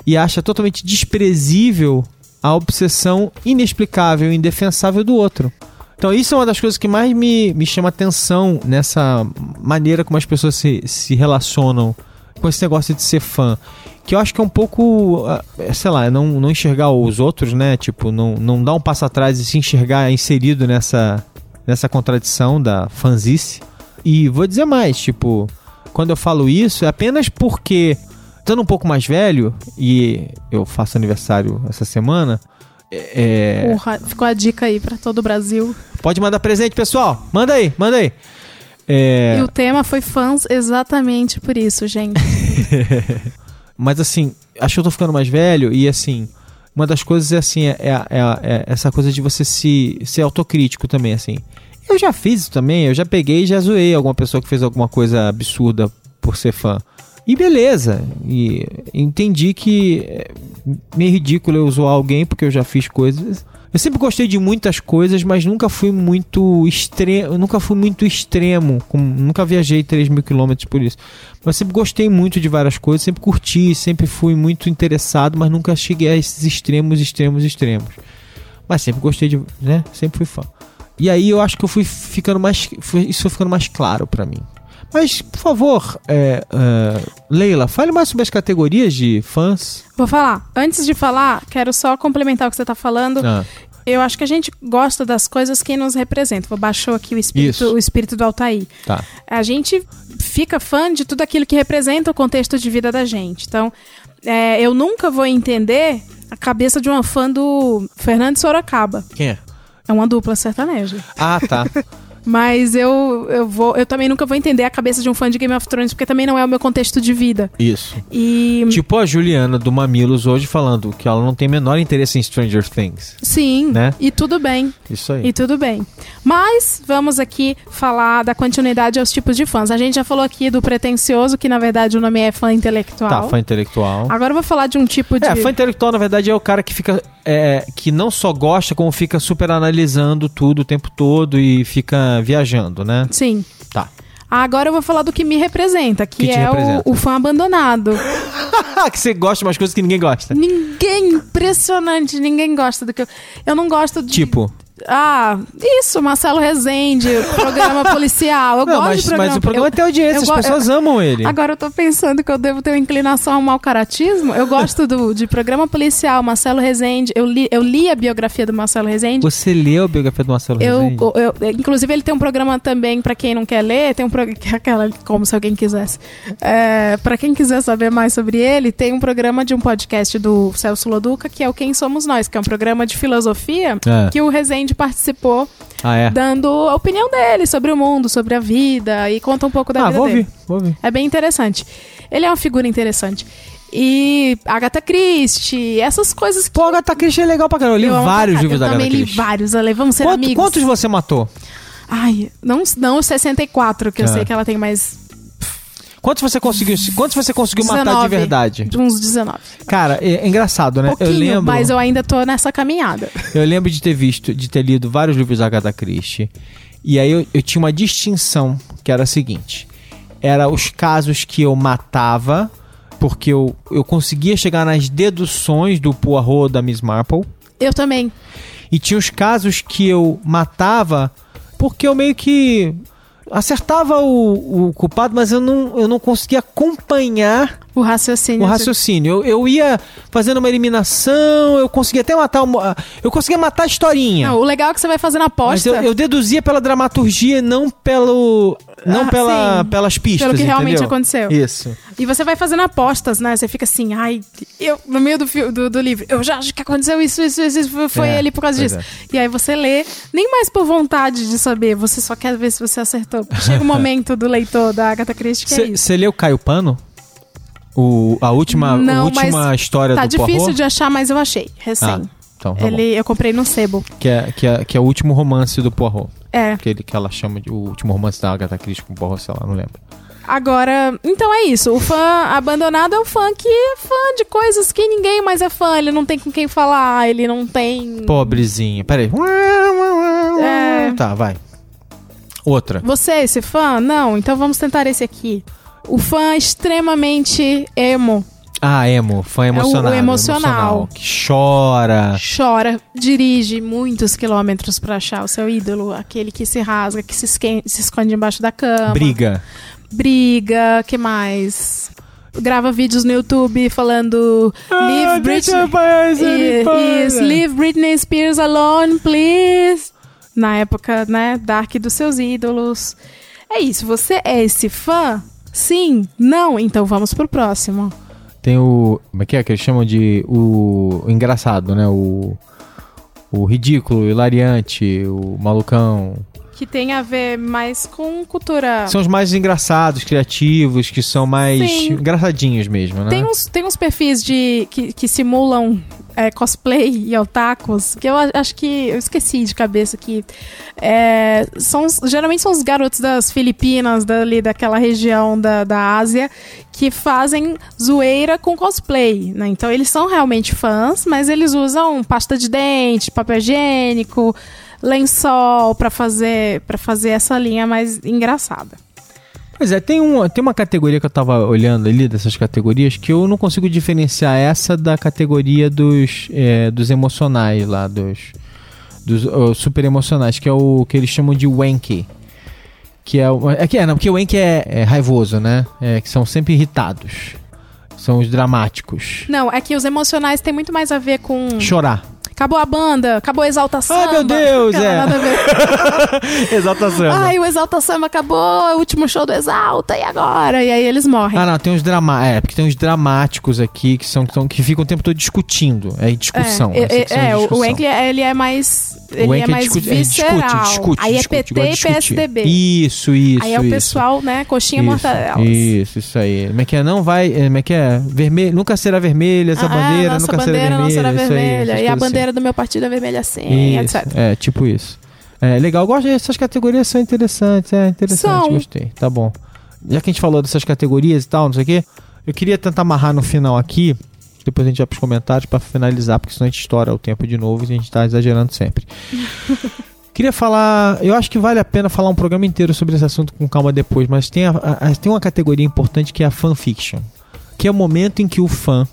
e acha totalmente desprezível a obsessão inexplicável, indefensável do outro. Então, isso é uma das coisas que mais me, me chama atenção nessa maneira como as pessoas se, se relacionam com esse negócio de ser fã. Que eu acho que é um pouco, ah, sei lá, não, não enxergar os outros, né? Tipo, não, não dar um passo atrás e se enxergar inserido nessa, nessa contradição da fanzice. E vou dizer mais, tipo, quando eu falo isso é apenas porque, estando um pouco mais velho, e eu faço aniversário essa semana, é, Porra, ficou a dica aí pra todo o Brasil. Pode mandar presente, pessoal. Manda aí, manda aí. É, E o tema foi fãs exatamente por isso, gente. Mas assim, acho que eu tô ficando mais velho e assim, uma das coisas é assim, é, é- é- é essa coisa de você se ser autocrítico também, assim. Eu já fiz isso também, eu já peguei e já zoei alguma pessoa que fez alguma coisa absurda por ser fã. E beleza, e entendi que é meio ridículo eu zoar alguém porque eu já fiz coisas. Eu sempre gostei de muitas coisas, mas nunca fui muito extremo, nunca fui muito extremo, com- nunca viajei 3 mil quilômetros por isso. Mas sempre gostei muito de várias coisas, sempre curti, sempre fui muito interessado, mas nunca cheguei a esses extremos, extremos, extremos. Mas sempre gostei de, né? Sempre fui fã. E aí eu acho que eu fui ficando mais, isso foi ficando mais claro pra mim. Mas, por favor, é, é, Leila, fale mais sobre as categorias de fãs. Vou falar. Antes de falar, quero só complementar o que você tá falando. Ah, Eu acho que a gente gosta das coisas que nos representam. Baixou aqui o espírito, Isso. o espírito do Altair. tá. A gente fica fã de tudo aquilo que representa o contexto de vida da gente. Então, é, eu nunca vou entender a cabeça de uma fã do Fernando Sorocaba. Quem é? É uma dupla sertaneja. Ah, tá. Mas eu, eu vou. Eu também nunca vou entender a cabeça de um fã de Game of Thrones, porque também não é o meu contexto de vida. Isso. E. Tipo a Juliana do Mamilos hoje falando que ela não tem menor interesse em Stranger Things. Sim, Né? e tudo bem. Isso aí. E tudo bem. Mas vamos aqui falar da continuidade aos tipos de fãs. A gente já falou aqui do pretencioso, que na verdade o nome é fã intelectual. Tá, fã intelectual. Agora eu vou falar de um tipo de. É, fã intelectual, na verdade, é o cara que fica. É, que não só gosta, como fica super analisando tudo o tempo todo e fica viajando, né? Sim. Tá. Agora eu vou falar do que me representa, que, Que é o- representa. O, fã abandonado. que você gosta de umas coisas que ninguém gosta. ninguém, impressionante, ninguém gosta do que eu. Eu não gosto de. Tipo. Ah, isso, Marcelo Rezende, programa policial. Eu Não, gosto mas, de programa mas o programa eu- tem audiência, eu as pessoas amam ele. Agora eu tô pensando que eu devo ter uma inclinação ao mau caratismo. Eu gosto do, de programa policial, Marcelo Rezende. Eu li, eu li a biografia do Marcelo Rezende. Você leu a biografia do Marcelo Eu, Rezende? eu- eu- inclusive, ele tem um programa também, pra quem não quer ler, tem um programa. Aquela, como se alguém quisesse. É, pra quem quiser saber mais sobre ele, tem um programa de um podcast do Celso Loduca, que é o Quem Somos Nós, que é um programa de filosofia É. que o Rezende participou, Ah, é? dando a opinião dele sobre o mundo, sobre a vida, e conta um pouco da Ah, vida vou dele. ouvir, vou ouvir. É bem interessante. Ele é uma figura interessante. E Agatha Christie, essas coisas que. Pô, Agatha Christie é legal pra caramba. Eu li eu amo vários caralho. livros da Eu Agatha também li Christie. vários, Ale. Vamos ser Quanto- amigos. quantos você matou? Ai, não, não os 64, que eu Ah. sei que ela tem mais Quantos você conseguiu, quantos você conseguiu matar de 19. verdade? uns 19. Cara, é, é engraçado, né? Pouquinho, eu lembro, mas eu ainda tô nessa caminhada. eu lembro de ter visto, de ter lido vários livros da Agatha Christie. E aí eu, eu tinha uma distinção, que era a seguinte. Era os casos que eu matava, porque eu, eu conseguia chegar nas deduções do Poirot da Miss Marple. Eu também. E tinha os casos que eu matava porque eu meio que acertava o, o culpado, mas eu não, eu não conseguia acompanhar O raciocínio. O raciocínio. Eu, eu ia fazendo uma eliminação, eu conseguia até matar uma. Eu conseguia matar a historinha. Não, o legal é que você vai fazendo mas aposta. eu, eu deduzia pela dramaturgia e não pelo. Não Ah, pela, sim. pelas pistas. Pelo que realmente entendeu? aconteceu. Isso. E você vai fazendo apostas, né? Você fica assim, ai, eu, no meio do, do, do livro, eu já acho que aconteceu isso, isso, isso, isso foi É, ele por causa disso. E aí você lê, nem mais por vontade de saber, você só quer ver se você acertou. Chega o momento do leitor da Agatha Christie que é isso. Você leu Caio Pano? O, a última, a Não, última mas história Tá do difícil Poirot? de achar, mas eu achei, recém. Ah, então, tá bom. ele, eu comprei no sebo. Que é, que, é, que é o último romance do Poirot. É. Aquele que ela chama de o último romance da Agatha Christie com o Poirot, sei lá, não lembro. Agora, então é isso. O fã abandonado é o fã que é fã de coisas que ninguém mais é fã. Ele não tem com quem falar, ele não tem. Pobrezinha. Peraí. É. Tá, vai. Outra. Você, é esse fã? Não, então vamos tentar esse aqui. O fã extremamente emo. Ah, emo. Fã emocionado. o emocional. Que chora. Chora, dirige muitos quilômetros pra achar o seu ídolo, aquele que se rasga, que se, esquen- se esconde embaixo da cama. Briga. Briga, que mais? Grava vídeos no YouTube falando Ah, Leave Britney. I- Isso, leave Britney Spears alone, please. Na época, né, dark dos seus ídolos. É isso, você é esse fã? Sim? Não? Então vamos pro próximo. Tem o. Como é que é? Que eles chamam de. O, o engraçado, né? O. O ridículo, o hilariante, o malucão. Que tem a ver mais com cultura. São os mais engraçados, criativos, que são mais Sim. engraçadinhos mesmo, né? Tem uns, tem uns perfis de que, que simulam é, cosplay e otakus, que eu acho que eu esqueci de cabeça que é, são geralmente são os garotos das Filipinas, dali daquela região da, da Ásia, que fazem zoeira com cosplay, né? Então eles são realmente fãs, mas eles usam pasta de dente, papel higiênico, lençol pra fazer para fazer essa linha mais engraçada. Pois é, tem, um, tem uma categoria que eu tava olhando ali, dessas categorias, que eu não consigo diferenciar essa da categoria dos, é, dos emocionais lá, dos, dos super emocionais, que é o que eles chamam de wanky. Que é, é que é, não, porque o wanky é, é raivoso, né? É, que são sempre irritados. São os dramáticos. Não, é que os emocionais tem muito mais a ver com Chorar. Acabou a banda, acabou o Exalta Samba. Ai, meu Deus, Não, é. nada a ver. Exaltação. Ai, o Exalta Samba acabou, é o último show do Exalta, e agora? E aí eles morrem. Ah, não, tem uns drama... É, porque tem uns dramáticos aqui que são, que são que ficam o tempo todo discutindo. É discussão. É, é, são é, o- o discussão. Enkel, ele é mais. Ele é Enkel mais discute- é, visceral. discute, discute, aí discute, é PT e. PSDB. Isso, isso. aí é o isso. pessoal, né? Coxinha isso, mortadelas. Isso, isso aí. Como é que é? Não vai. é, Como é que é? Vermelho, nunca será vermelha essa Ah, bandeira, nossa nunca bandeira será vermelha. não será aí, vermelha. essas e a coisas bandeira do meu partido é vermelha assim, assim. Isso, etc. É, tipo isso. É, legal, eu gosto dessas categorias, são interessantes, é interessante, São. gostei. Tá bom. Já que a gente falou dessas categorias e tal, não sei o quê, eu queria tentar amarrar no final aqui, depois a gente vai pros comentários pra finalizar, porque senão a gente estoura o tempo de novo e a gente tá exagerando sempre. Queria falar, eu acho que vale a pena falar um programa inteiro sobre esse assunto com calma depois, mas tem, a- a- tem uma categoria importante que é a fanfiction, que é o momento em que o fã,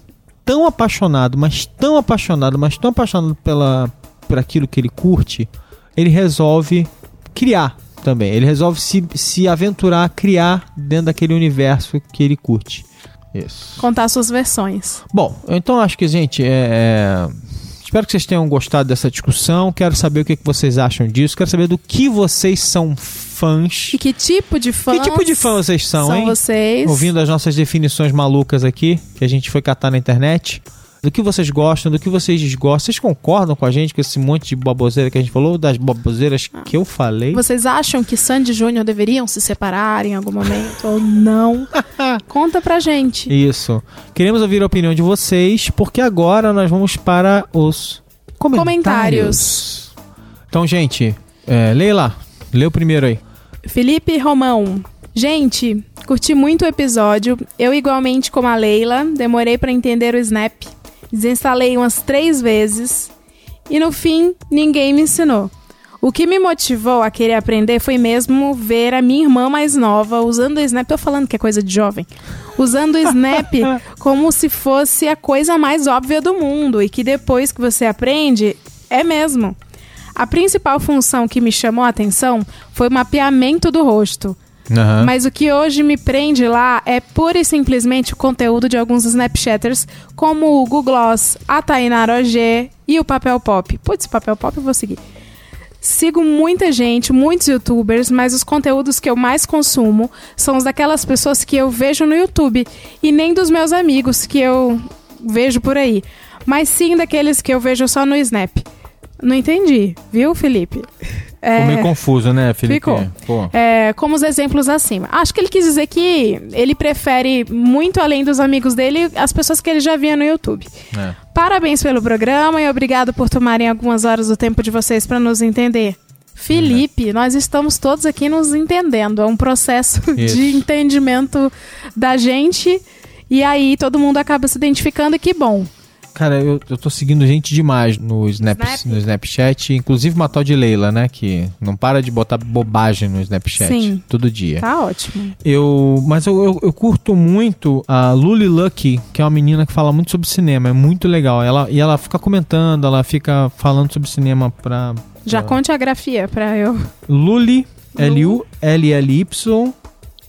tão apaixonado, mas tão apaixonado, mas tão apaixonado pela, por aquilo que ele curte, ele resolve criar também. Ele resolve se, se aventurar a criar dentro daquele universo que ele curte. Isso. Contar suas versões. Bom, então acho que, gente, é, é, espero que vocês tenham gostado dessa discussão. Quero saber o que, vocês acham disso. Quero saber do que vocês são fãs. E que tipo de fã? Que tipo de fã vocês são, são hein? vocês? Ouvindo as nossas definições malucas aqui, que a gente foi catar na internet. Do que vocês gostam, do que vocês desgostam. Vocês concordam com a gente com esse monte de baboseira que a gente falou? ou Das baboseiras que eu falei? Vocês acham que Sandy e Júnior deveriam se separar em algum momento ou não? Conta pra gente. Isso. Queremos ouvir a opinião de vocês, porque agora nós vamos para os comentários. Então, gente, é, Leila, lê o primeiro aí. Felipe Romão. Gente, curti muito o episódio. Eu, igualmente como a Leila, demorei pra entender o Snap. Desinstalei umas três vezes. E no fim, ninguém me ensinou. O que me motivou a querer aprender foi mesmo ver a minha irmã mais nova usando o Snap. Tô falando que é coisa de jovem. Usando o Snap como se fosse a coisa mais óbvia do mundo. E que depois que você aprende, é mesmo. A principal função que me chamou a atenção foi o mapeamento do rosto. Aham. Mas o que hoje me prende lá é pura e simplesmente o conteúdo de alguns Snapchatters, como o Google Gloss, a Tainara OG e o Papel Pop. Putz, Papel Pop eu vou seguir. Sigo muita gente, muitos youtubers, mas os conteúdos que eu mais consumo são os daquelas pessoas que eu vejo no YouTube e nem dos meus amigos que eu vejo por aí, mas sim daqueles que eu vejo só no Snap. Não entendi, viu, Felipe? É, Ficou meio confuso, né, Felipe? Ficou. É, como os exemplos acima. Acho que ele quis dizer que ele prefere, muito além dos amigos dele, as pessoas que ele já via no YouTube. É. Parabéns pelo programa e obrigado por tomarem algumas horas do tempo de vocês para nos entender. Felipe, nós estamos todos aqui nos entendendo. É um processo Isso. de entendimento da gente. E aí todo mundo acaba se identificando e que bom. Cara, eu, eu tô seguindo gente demais no, Snap, Snap? no Snapchat, inclusive uma tal de Leila, né? Que não para de botar bobagem no Snapchat Sim. todo dia. Tá ótimo. Eu, mas eu, eu, eu curto muito a Luli Lucky, que é uma menina que fala muito sobre cinema, é muito legal. Ela, e ela fica comentando, ela fica falando sobre cinema pra. Já pra- conte a grafia pra eu. Luli, L-U-L-L-Y,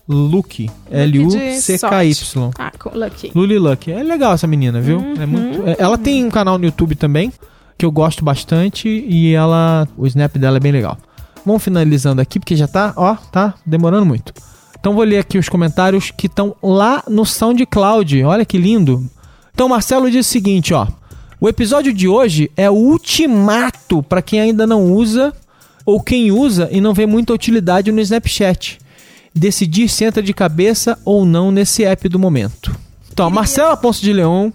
Lucky, L-U-C-K-Y. Ah, co- lucky. Luli Lucky. É legal essa menina, viu? É muito, é- ela tem um canal no YouTube também, que eu gosto bastante, e ela. O snap dela é bem legal. Vamos finalizando aqui, porque já tá, ó, tá demorando muito. Então vou ler aqui os comentários que estão lá no SoundCloud. Olha que lindo. Então Marcelo diz o seguinte, ó. O episódio de hoje é o ultimato para quem ainda não usa ou quem usa e não vê muita utilidade no Snapchat. Decidir se entra de cabeça ou não nesse app do momento. Então, a Marcela Ponce de Leão,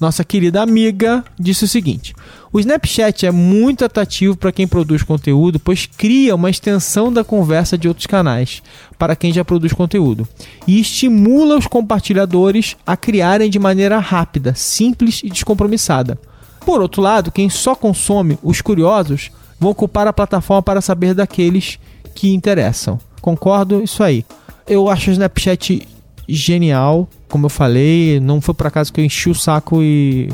nossa querida amiga, disse o seguinte: O Snapchat é muito atrativo para quem produz conteúdo, pois cria uma extensão da conversa de outros canais para quem já produz conteúdo e estimula os compartilhadores a criarem de maneira rápida, simples e descompromissada. Por outro lado, quem só consome, os curiosos, vão ocupar a plataforma para saber daqueles que interessam. Concordo, isso aí. Eu acho o Snapchat genial, como eu falei, não foi por acaso que eu enchi o saco e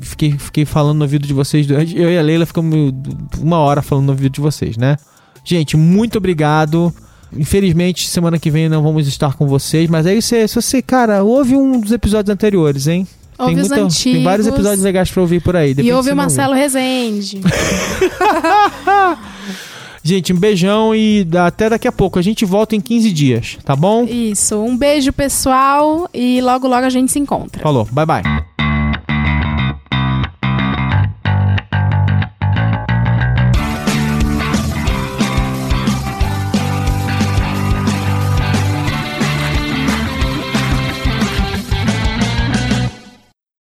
fiquei, fiquei falando no ouvido de vocês. Eu e a Leila ficamos uma hora falando no ouvido de vocês, né? Gente, muito obrigado. Infelizmente, semana que vem não vamos estar com vocês, mas aí você, se você, cara, ouve um dos episódios anteriores, hein? Ouve tem, muita- tem vários episódios legais pra ouvir por aí. E ouve o Marcelo Rezende. Gente, um beijão e até daqui a pouco. A gente volta em 15 dias, tá bom? Isso. Um beijo, pessoal. E logo, logo a gente se encontra. Falou, bye bye.